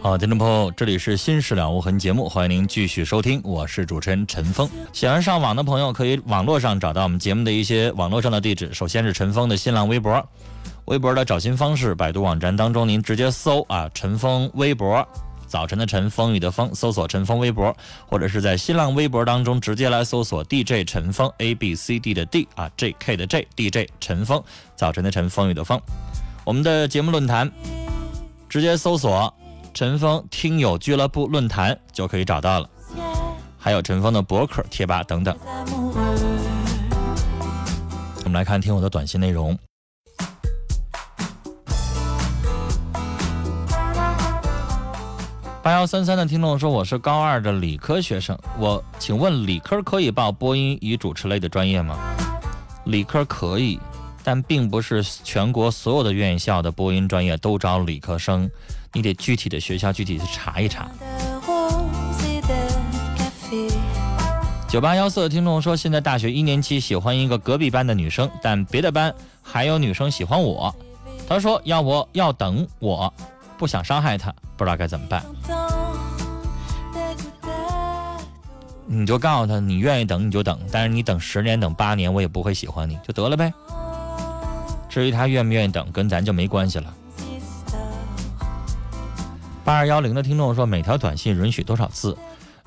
好，听众朋友，这里是《新事了无痕》节目，欢迎您继续收听，我是主持人陈峰。喜欢上网的朋友，可以网络上找到我们节目的一些网络上的地址。首先是陈峰的新浪微博，微博的找寻方式，百度网站当中您直接搜啊，陈峰微博，早晨的晨，风雨的风，搜索陈峰微博，或者是在新浪微博当中直接来搜索 DJ 陈峰 A B C D 的 D 啊，J K 的 J DJ 陈峰，早晨的晨，风雨的风。我们的节目论坛，直接搜索“陈峰听友俱乐部论坛”就可以找到了，还有陈峰的博客、贴吧等等。我们来看听友的短信内容。八幺三三的听众说：“我是高二的理科学生，我请问理科可以报播音与主持类的专业吗？”理科可以。但并不是全国所有的院校的播音专业都招理科生，你得具体的学校具体去查一查。九八幺四的听众说，现在大学一年级喜欢一个隔壁班的女生，但别的班还有女生喜欢我。他说要我要等我，不想伤害她，不知道该怎么办。你就告诉他，你愿意等你就等，但是你等十年等八年，我也不会喜欢你，就得了呗。至于他愿不愿意等，跟咱就没关系了。八二幺零的听众说，每条短信允许多少字？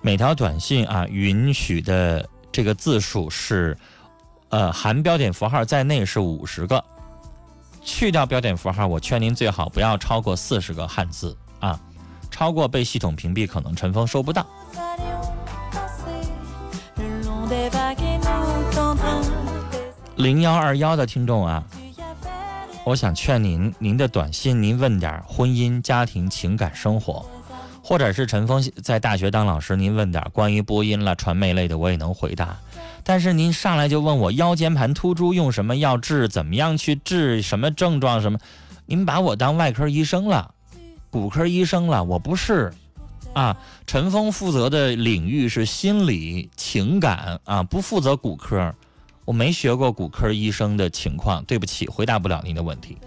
每条短信啊，允许的这个字数是，呃，含标点符号在内是五十个，去掉标点符号，我劝您最好不要超过四十个汉字啊，超过被系统屏蔽，可能陈峰收不到。零幺二幺的听众啊。我想劝您，您的短信您问点婚姻、家庭、情感、生活，或者是陈峰在大学当老师，您问点关于播音了、传媒类的，我也能回答。但是您上来就问我腰间盘突出用什么药治，怎么样去治，什么症状什么，您把我当外科医生了，骨科医生了，我不是。啊，陈峰负责的领域是心理、情感啊，不负责骨科。我没学过骨科医生的情况，对不起，回答不了您的问题。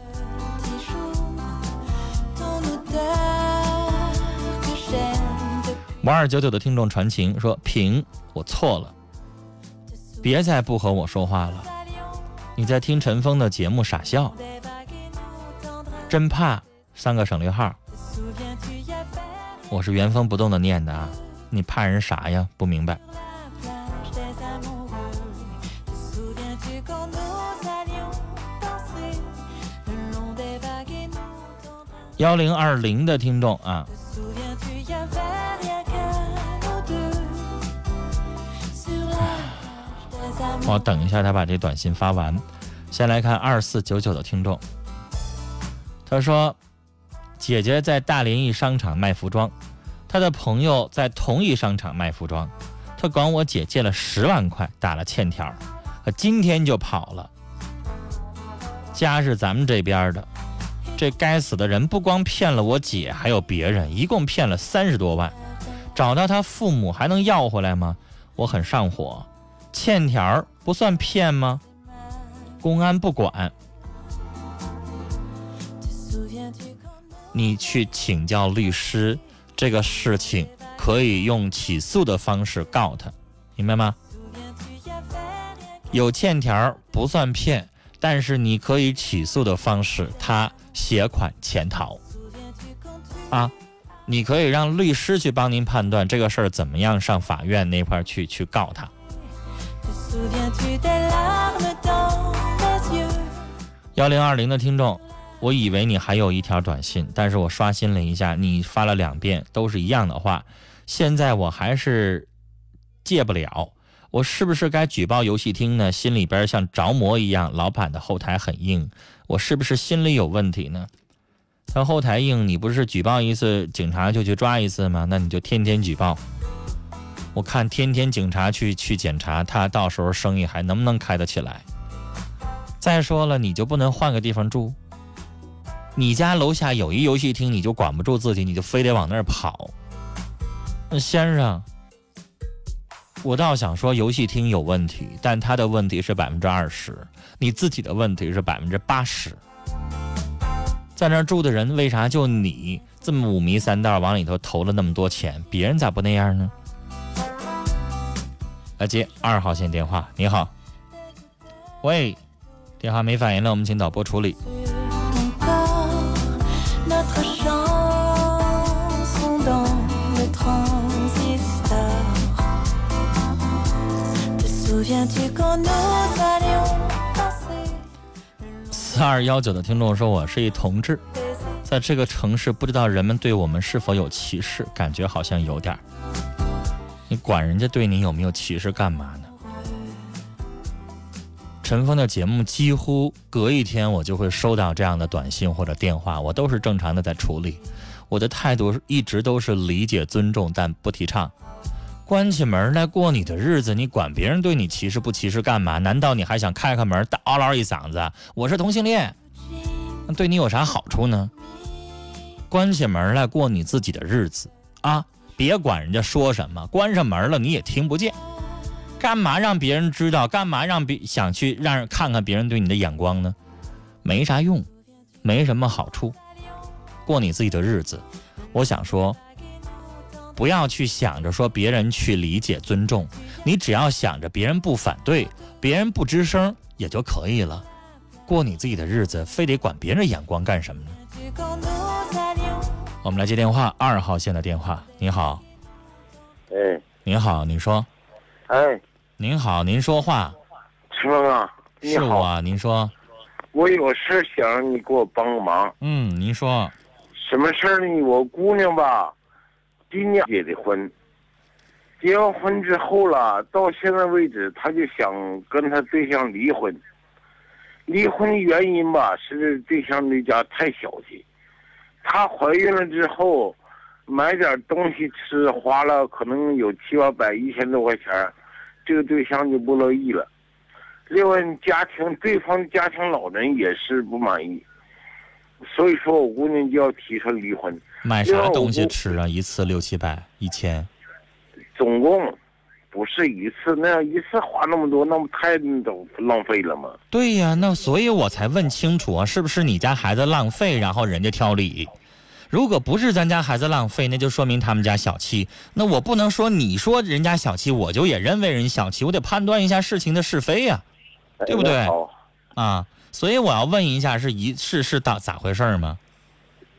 五二九九的听众传情说：“平，我错了，别再不和我说话了。你在听陈峰的节目傻笑，真怕三个省略号。我是原封不动的念的啊，你怕人啥呀？不明白。”幺零二零的听众啊，我等一下他把这短信发完。先来看二四九九的听众，他说：“姐姐在大连一商场卖服装，他的朋友在同一商场卖服装，他管我姐借了十万块，打了欠条，今天就跑了。家是咱们这边的。”这该死的人不光骗了我姐，还有别人，一共骗了三十多万。找到他父母还能要回来吗？我很上火。欠条不算骗吗？公安不管，你去请教律师。这个事情可以用起诉的方式告他，明白吗？有欠条不算骗。但是你可以起诉的方式，他携款潜逃，啊，你可以让律师去帮您判断这个事儿怎么样上法院那块儿去去告他。幺零二零的听众，我以为你还有一条短信，但是我刷新了一下，你发了两遍都是一样的话，现在我还是戒不了。我是不是该举报游戏厅呢？心里边像着魔一样，老板的后台很硬，我是不是心里有问题呢？他后台硬，你不是举报一次警察就去抓一次吗？那你就天天举报，我看天天警察去去检查，他到时候生意还能不能开得起来？再说了，你就不能换个地方住？你家楼下有一游戏厅，你就管不住自己，你就非得往那儿跑？那先生。我倒想说游戏厅有问题，但他的问题是百分之二十，你自己的问题是百分之八十。在那儿住的人为啥就你这么五迷三道往里头投了那么多钱？别人咋不那样呢？来接二号线电话，你好，喂，电话没反应了，我们请导播处理。四二幺九的听众说：“我是一同志，在这个城市，不知道人们对我们是否有歧视，感觉好像有点儿你管人家对你有没有歧视干嘛呢？”陈峰的节目几乎隔一天我就会收到这样的短信或者电话，我都是正常的在处理。我的态度一直都是理解、尊重，但不提倡。关起门来过你的日子，你管别人对你歧视不歧视干嘛？难道你还想开开门大嗷唠一嗓子？我是同性恋，那对你有啥好处呢？关起门来过你自己的日子啊！别管人家说什么，关上门了你也听不见，干嘛让别人知道？干嘛让别想去让人看看别人对你的眼光呢？没啥用，没什么好处，过你自己的日子。我想说。不要去想着说别人去理解尊重，你只要想着别人不反对，别人不吱声也就可以了。过你自己的日子，非得管别人眼光干什么呢？我们来接电话，二号线的电话。你好，哎，您好，您说，哎，您好，您说话，是我啊，您说，我有事想让你给我帮个忙。嗯，您说，什么事儿呢？我姑娘吧。今年结的婚，结完婚之后了，到现在为止，他就想跟他对象离婚。离婚原因吧，是对象那家太小气。她怀孕了之后，买点东西吃，花了可能有七八百、一千多块钱，这个对象就不乐意了。另外，家庭对方家庭老人也是不满意。所以说我姑娘就要提出离婚。买啥东西吃啊？一次六七百、一千。总共不是一次，那样一次花那么多，那不太都浪费了吗？对呀，那所以我才问清楚啊，是不是你家孩子浪费，然后人家挑理？如果不是咱家孩子浪费，那就说明他们家小气。那我不能说你说人家小气，我就也认为人小气，我得判断一下事情的是非呀，对不对？啊。所以我要问一下，是一是是咋咋回事吗？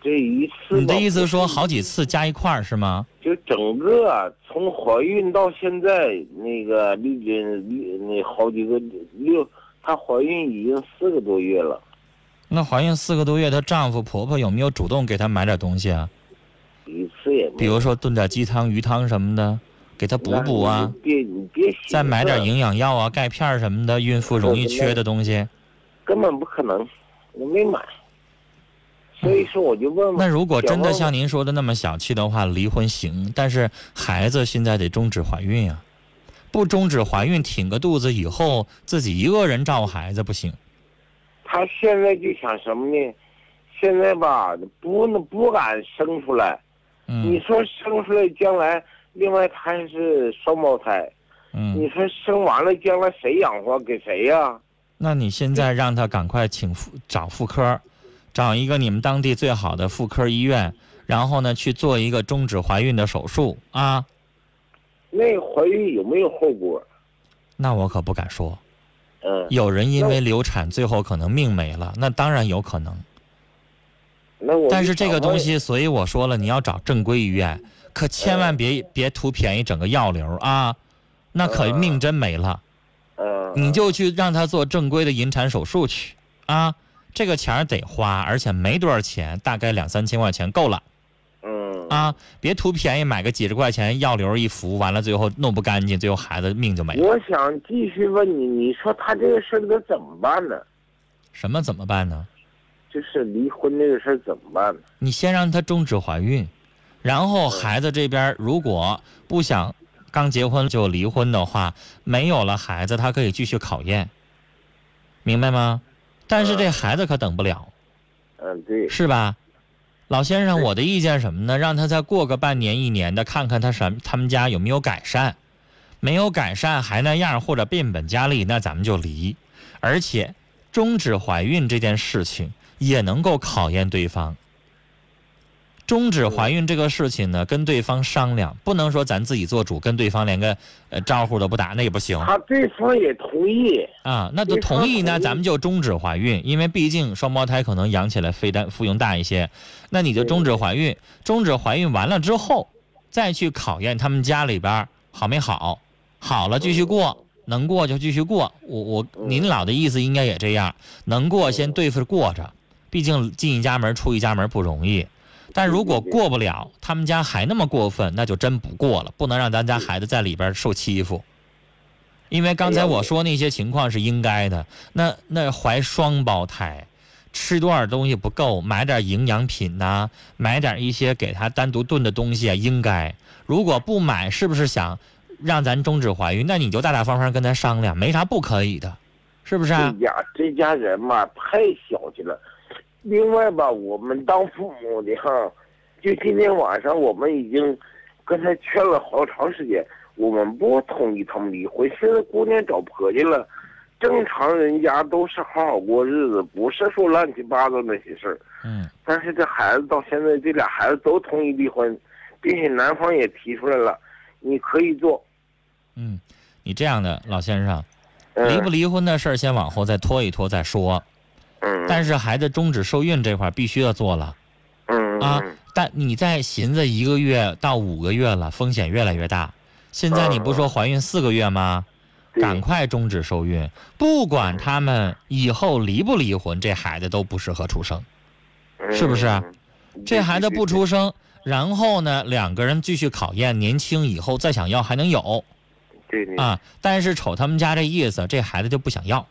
这一次，你的意思说好几次加一块儿是吗？就整个从怀孕到现在，那个丽君那好几个六，她怀孕已经四个多月了。那怀孕四个多月，她丈夫婆婆有没有主动给她买点东西啊？一次也没。比如说炖点鸡汤、鱼汤什么的，给她补补啊。别你别。再买点营养药啊、钙片什么的，孕妇容易缺的东西。根本不可能，我没买，所以说我就问问。那如果真的像您说的那么小气的话，离婚行，但是孩子现在得终止怀孕呀，不终止怀孕，挺个肚子以后自己一个人照顾孩子不行。他现在就想什么呢？现在吧，不不敢生出来。嗯。你说生出来将来，另外他还是双胞胎。嗯。你说生完了将来谁养活给谁呀？那你现在让他赶快请妇找妇科，找一个你们当地最好的妇科医院，然后呢去做一个终止怀孕的手术啊。那怀孕有没有后果？那我可不敢说，嗯，有人因为流产最后可能命没了，那当然有可能。那我但是这个东西，所以我说了，你要找正规医院，可千万别别图便宜整个药流啊，那可嗯命真没了。嗯，你就去让他做正规的引产手术去啊，这个钱儿得花，而且没多少钱，大概两三千块钱够了嗯啊！别图便宜买个几十块钱药流一服，完了最后弄不干净，最后孩子命就没了。我想继续问你，你说他这个事儿该怎么办呢？什么怎么办呢？就是离婚这个事儿怎么办呢？你先让他终止怀孕，然后孩子这边如果不想刚结婚就离婚的话，没有了孩子，他可以继续考验，明白吗？但是这孩子可等不了，嗯，对，是吧？老先生，我的意见什么呢？让他再过个半年一年的，看看他什他们家有没有改善，没有改善还那样或者变本加厉，那咱们就离。而且终止怀孕这件事情也能够考验对方。终止怀孕这个事情呢，跟对方商量，不能说咱自己做主，跟对方连个呃招呼都不打，那也不行他对方也同意。啊。那就同意呢，咱们就终止怀孕，因为毕竟双胞胎可能养起来费担费用大一些，那你就终止怀孕。终止怀孕完了之后，再去考验他们家里边好没好，好了继续过，能过就继续过。我我嗯您老的意思应该也这样，能过先对付着过着，毕竟进一家门出一家门不容易。但如果过不了，他们家还那么过分，那就真不过了，不能让咱家孩子在里边受欺负。因为刚才哎呀我我说那些情况是应该的，那那怀双胞胎，吃多少东西不够，买点营养品呐、买点一些给他单独炖的东西啊，应该。如果不买，是不是想让咱终止怀孕？那你就大大方方跟他商量，没啥不可以的，是不是啊这？家这家人嘛太小气了。另外吧，我们当父母的哈，就今天晚上我们已经跟他劝了好长时间，我们不同意他们离婚。现在姑娘找婆家了，正常人家都是好好过日子，不是说乱七八糟那些事儿。嗯但是这孩子到现在，这俩孩子都同意离婚，并且男方也提出来了，你可以做。嗯，你这样的老先生，嗯、离不离婚的事儿先往后再拖一拖再说。嗯，但是孩子终止受孕这块必须要做了。嗯啊嗯但你再寻思一个月到五个月了，风险越来越大。现在你不说怀孕四个月吗？赶快终止受孕，不管他们以后离不离婚，这孩子都不适合出生。是不是这孩子不出生，然后呢，两个人继续考验，年轻以后再想要还能有啊。但是瞅他们家这意思，这孩子就不想要。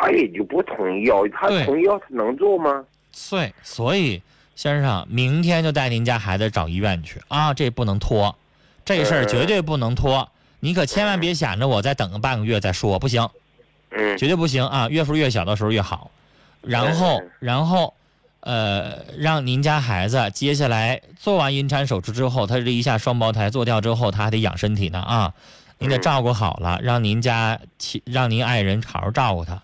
他也就不同意要，他对同意要，他能做吗？对，所以先生，明天就带您家孩子找医院去啊，这不能拖，这事儿绝对不能拖。你可千万别想着我再等个半个月再说，不行，嗯，绝对不行啊！月数越小的时候越好。然后嗯，然后，呃，让您家孩子接下来做完引产手术之后，他这一下双胞胎做掉之后，他还得养身体呢啊，您得嗯照顾好了，让您家亲，让您爱人好好照顾他。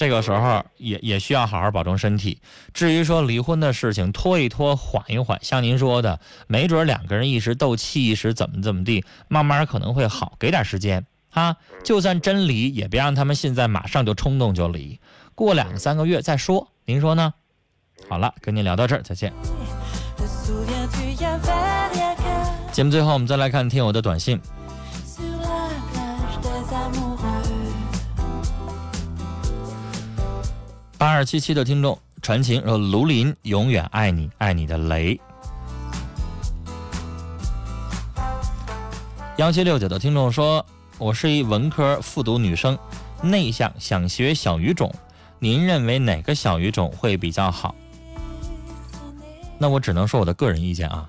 这个时候也也需要好好保重身体。至于说离婚的事情，拖一拖，缓一缓，像您说的，没准两个人一时斗气，一时怎么怎么地，慢慢可能会好，给点时间啊。就算真离，也别让他们现在马上就冲动就离，过两三个月再说。您说呢？好了，跟您聊到这儿，再见。节目最后，我们再来看听友的短信。八二七七的听众传情说：“卢林永远爱你，爱你的雷。”幺七六九的听众说：“我是一文科复读女生，内向，想学小语种。您认为哪个小语种会比较好？”那我只能说我的个人意见啊，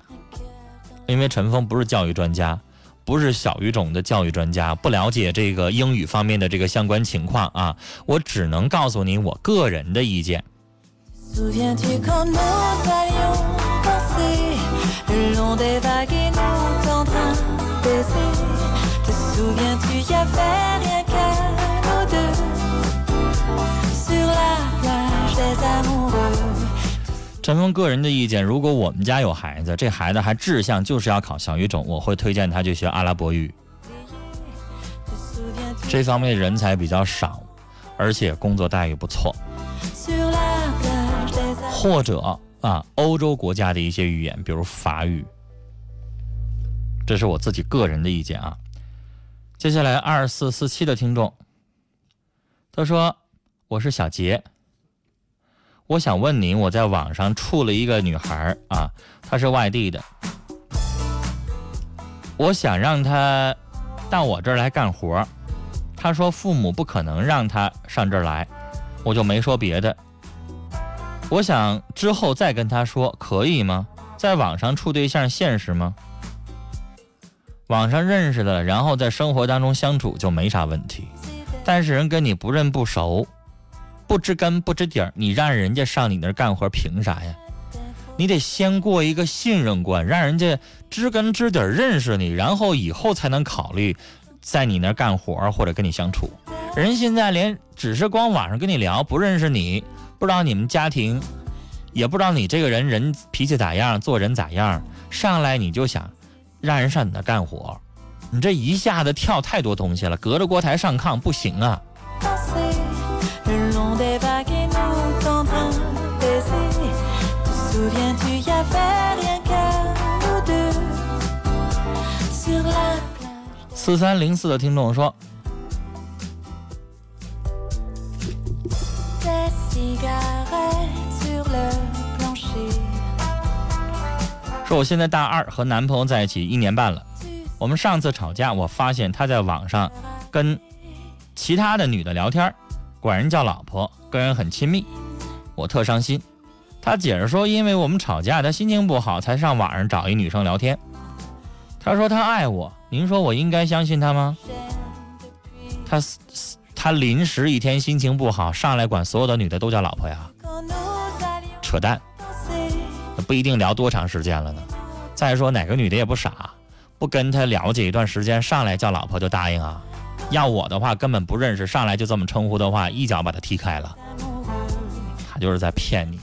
因为陈峰不是教育专家，不是小语种的教育专家，不了解这个英语方面的这个相关情况啊，我只能告诉您我个人的意见。陈峰个人的意见，如果我们家有孩子，这孩子还志向就是要考小语种，我会推荐他去学阿拉伯语。这方面人才比较少，而且工作待遇不错，或者啊，欧洲国家的一些语言，比如法语。这是我自己个人的意见啊。接下来二四四七的听众，他说：“我是小杰，我想问您，我在网上处了一个女孩啊，她是外地的，我想让她到我这儿来干活儿，她说父母不可能让她上这儿来，我就没说别的。我想之后再跟她说，可以吗？在网上处对象现实吗？”网上认识的，然后在生活当中相处就没啥问题。但是人跟你不认不熟，不知根不知底儿，你让人家上你那儿干活，凭啥呀？你得先过一个信任关，让人家知根知底认识你，然后以后才能考虑在你那儿干活或者跟你相处。人现在连只是光网上跟你聊，不认识你，不知道你们家庭，也不知道你这个人人脾气咋样，做人咋样，上来你就想让人上你那儿干活，你这一下子跳太多东西了，隔着锅台上炕不行啊！四三零四的听众说说我现在大二和男朋友在一起一年半了我们上次吵架我发现他在网上跟其他的女的聊天管人叫老婆跟人很亲密我特伤心。他解释说，因为我们吵架，他心情不好，才上网上找一女生聊天。他说他爱我，您说我应该相信他吗？他他临时一天心情不好，上来管所有的女的都叫老婆呀，扯淡。不一定聊多长时间了呢。再说哪个女的也不傻，不跟他了解一段时间，上来叫老婆就答应啊？要我的话，根本不认识，上来就这么称呼的话，一脚把他踢开了。他就是在骗你。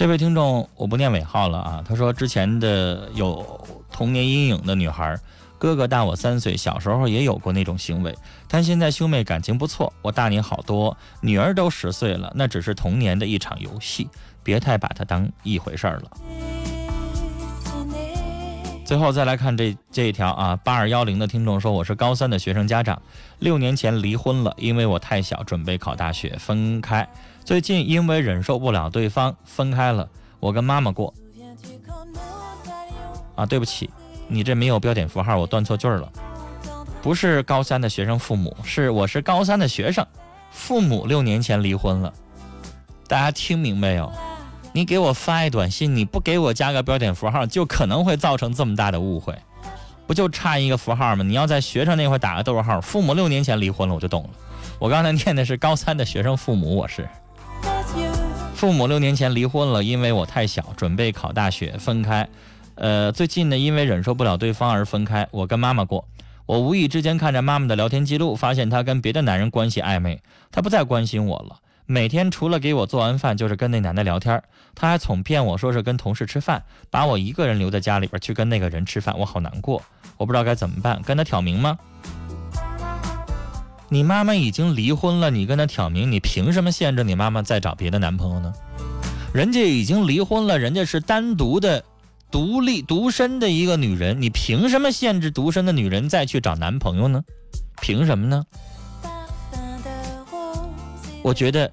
这位听众，我不念尾号了啊。他说之前的有童年阴影的女孩，哥哥大我三岁，小时候也有过那种行为，但现在兄妹感情不错，我大你好多，女儿都十岁了，那只是童年的一场游戏，别太把它当一回事儿了。最后再来看这这一条啊，八二幺零的听众说，我是高三的学生家长，六年前离婚了，因为我太小，准备考大学，分开。最近因为忍受不了对方，分开了。我跟妈妈过啊，对不起，你这没有标点符号，我断错句了。不是高三的学生父母，是我是高三的学生，父母六年前离婚了。大家听明白没有？你给我发一短信，你不给我加个标点符号，就可能会造成这么大的误会。不就差一个符号吗？你要在学生那块打个逗号，父母六年前离婚了，我就懂了。我刚才念的是高三的学生父母，我是父母六年前离婚了，因为我太小，准备考大学，分开。呃，最近呢，因为忍受不了对方而分开。我跟妈妈过，我无意之间看着妈妈的聊天记录，发现她跟别的男人关系暧昧，她不再关心我了。每天除了给我做完饭，就是跟那男的聊天。她还总骗我说是跟同事吃饭，把我一个人留在家里边去跟那个人吃饭，我好难过。我不知道该怎么办，跟他挑明吗？你妈妈已经离婚了，你跟她挑明，你凭什么限制你妈妈再找别的男朋友呢？人家已经离婚了，人家是单独的、独立、独身的一个女人，你凭什么限制独身的女人再去找男朋友呢？凭什么呢？我觉得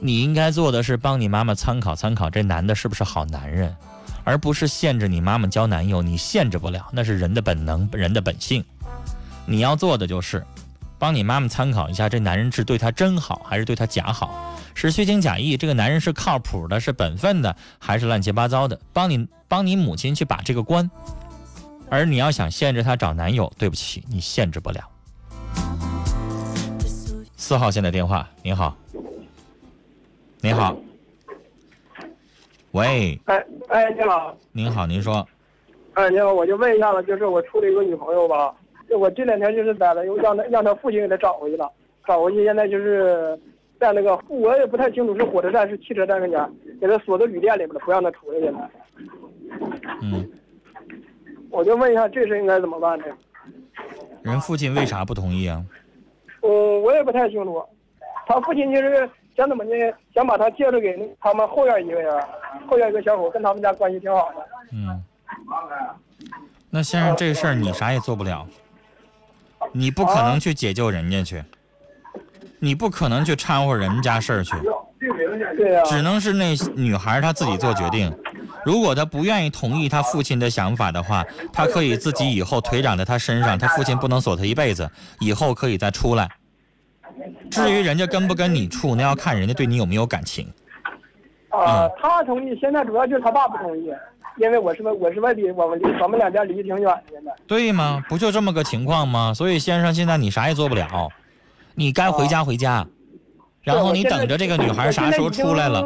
你应该做的是帮你妈妈参考参考这男的是不是好男人，而不是限制你妈妈交男友，你限制不了，那是人的本能，人的本性。你要做的就是帮你妈妈参考一下，这男人是对她真好还是对她假好，是虚情假意，这个男人是靠谱的，是本分的，还是乱七八糟的？帮你帮你母亲去把这个关。而你要想限制她找男友，对不起，你限制不了。四号线的电话，您好，您好，喂，哎哎，你好，您好，您说，哎，你好，我就问一下子，就是我处了一个女朋友吧，就我这两天就是在了，又让他让他父亲给他找回去了，找回去现在就是在那个我也不太清楚是火车站是汽车站跟前，给他锁在旅店里边了，不让他出来现在。嗯，我就问一下这事应该怎么办呢？人父亲为啥不同意啊？嗯，我也不太清楚，他父亲就是想怎么呢？想把他介绍给他们后院一个人，后院一个小伙跟他们家关系挺好的。嗯，那先生这事儿你啥也做不了，你不可能去解救人家去，你不可能去掺和人家事儿去，只能是那女孩她自己做决定。如果她不愿意同意她父亲的想法的话，她可以自己以后腿长在她身上，她父亲不能锁她一辈子，以后可以再出来。至于人家跟不跟你处，那要看人家对你有没有感情。啊嗯，他同意，现在主要就是他爸不同意，因为我是外我是外地，我们离咱们两家离得挺远的，现在。对吗？不就这么个情况吗？所以先生，现在你啥也做不了，你该回家回家，然后你等着这个女孩啥时候出来了，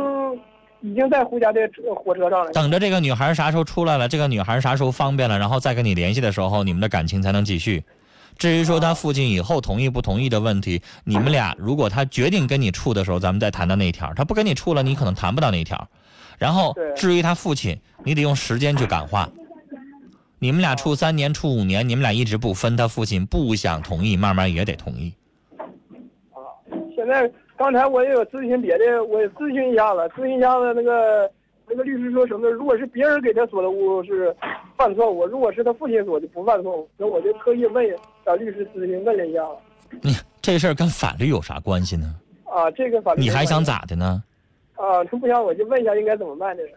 已经在回家的火车上了。等着这个女孩啥时候出来了，这个女孩啥时候方便了，然后再跟你联系的时候，你们的感情才能继续。至于说他父亲以后同意不同意的问题，你们俩如果他决定跟你处的时候，咱们再谈到那一条；他不跟你处了，你可能谈不到那一条。然后至于他父亲，你得用时间去感化。你们俩处三年、处五年，你们俩一直不分，他父亲不想同意，慢慢也得同意。啊现在刚才我也有咨询别的，我也咨询一下子，咨询一下子那个那个律师说什么？如果是别人给他锁的屋是犯错误，如果是他父亲锁的不犯错误，那我就特意问找律师咨询问了一下子。你这事儿跟法律有啥关系呢？啊，这个法律你还想？咋的呢？啊，他不想我就问一下应该怎么办这个。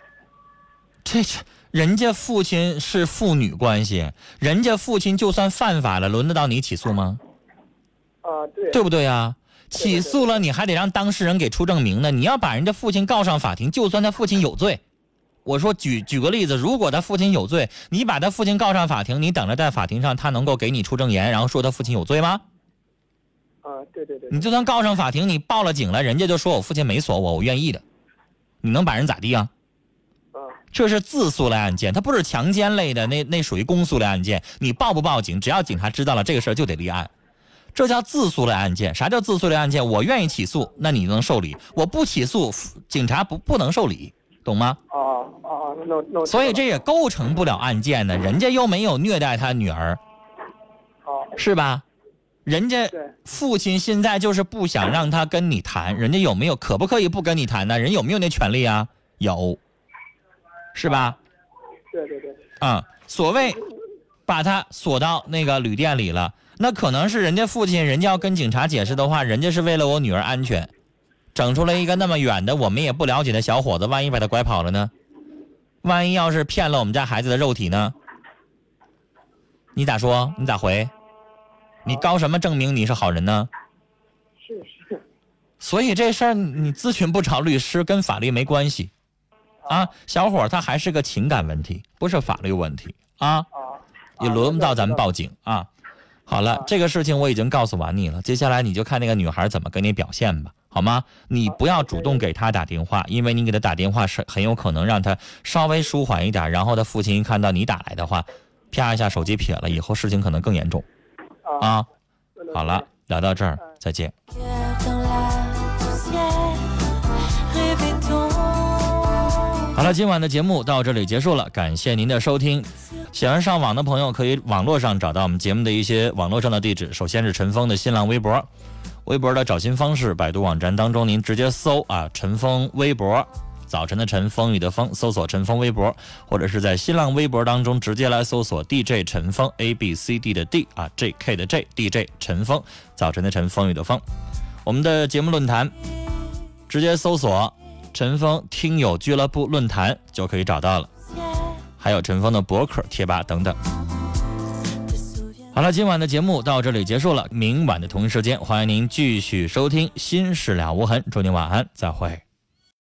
这这，人家父亲是父女关系，人家父亲就算犯法了，轮得到你起诉吗？啊，对。对不对啊？起诉了，你还得让当事人给出证明呢。你要把人家父亲告上法庭，就算他父亲有罪，我说举举个例子，如果他父亲有罪，你把他父亲告上法庭，你等着在法庭上他能够给你出证言，然后说他父亲有罪吗？啊，对对对。你就算告上法庭，你报了警了，人家就说我父亲没锁我，我愿意的，你能把人咋地啊？啊，这是自诉类案件，它不是强奸类的，那那属于公诉类案件。你报不报警，只要警察知道了这个事儿就得立案，这叫自诉类案件。啥叫自诉类案件？我愿意起诉，那你能受理；我不起诉，警察不不能受理，懂吗？哦哦，那那那。所以这也构成不了案件呢，人家又没有虐待他女儿，哦，是吧？人家父亲现在就是不想让他跟你谈，人家有没有可不可以不跟你谈呢？人有没有那权利啊？有，是吧？对对对。啊、所谓把他锁到那个旅店里了，那可能是人家父亲，人家要跟警察解释的话，人家是为了我女儿安全，整出来一个那么远的我们也不了解的小伙子，万一把他拐跑了呢？万一要是骗了我们家孩子的肉体呢？你咋说？你咋回？你高什么证明你是好人呢？是是。所以这事儿你咨询不着律师，跟法律没关系，啊，小伙儿他还是个情感问题，不是法律问题啊。啊。也轮不到咱们报警啊。好了，这个事情我已经告诉完你了，接下来你就看那个女孩怎么跟你表现吧，好吗？你不要主动给她打电话，因为你给她打电话是很有可能让她稍微舒缓一点，然后她父亲一看到你打来的话，啪一下手机撇了，以后事情可能更严重啊。啊。好了，聊到这儿，再见。好了，今晚的节目到这里结束了，感谢您的收听。喜欢上网的朋友可以网络上找到我们节目的一些网络上的地址。首先是陈峰的新浪微博，微博的找新方式，百度网站当中您直接搜啊陈峰微博，早晨的晨，风雨的风，搜索陈峰微博，或者是在新浪微博当中直接来搜索 DJ 陈峰 A B C D 的 D 啊 J K 的 J DJ 陈峰，早晨的晨，风雨的风。我们的节目论坛直接搜索。陈峰听友俱乐部论坛就可以找到了，还有陈峰的博客、贴吧等等。好了，今晚的节目到这里结束了，明晚的同一时间，欢迎您继续收听《心事了无痕》，祝您晚安，再会。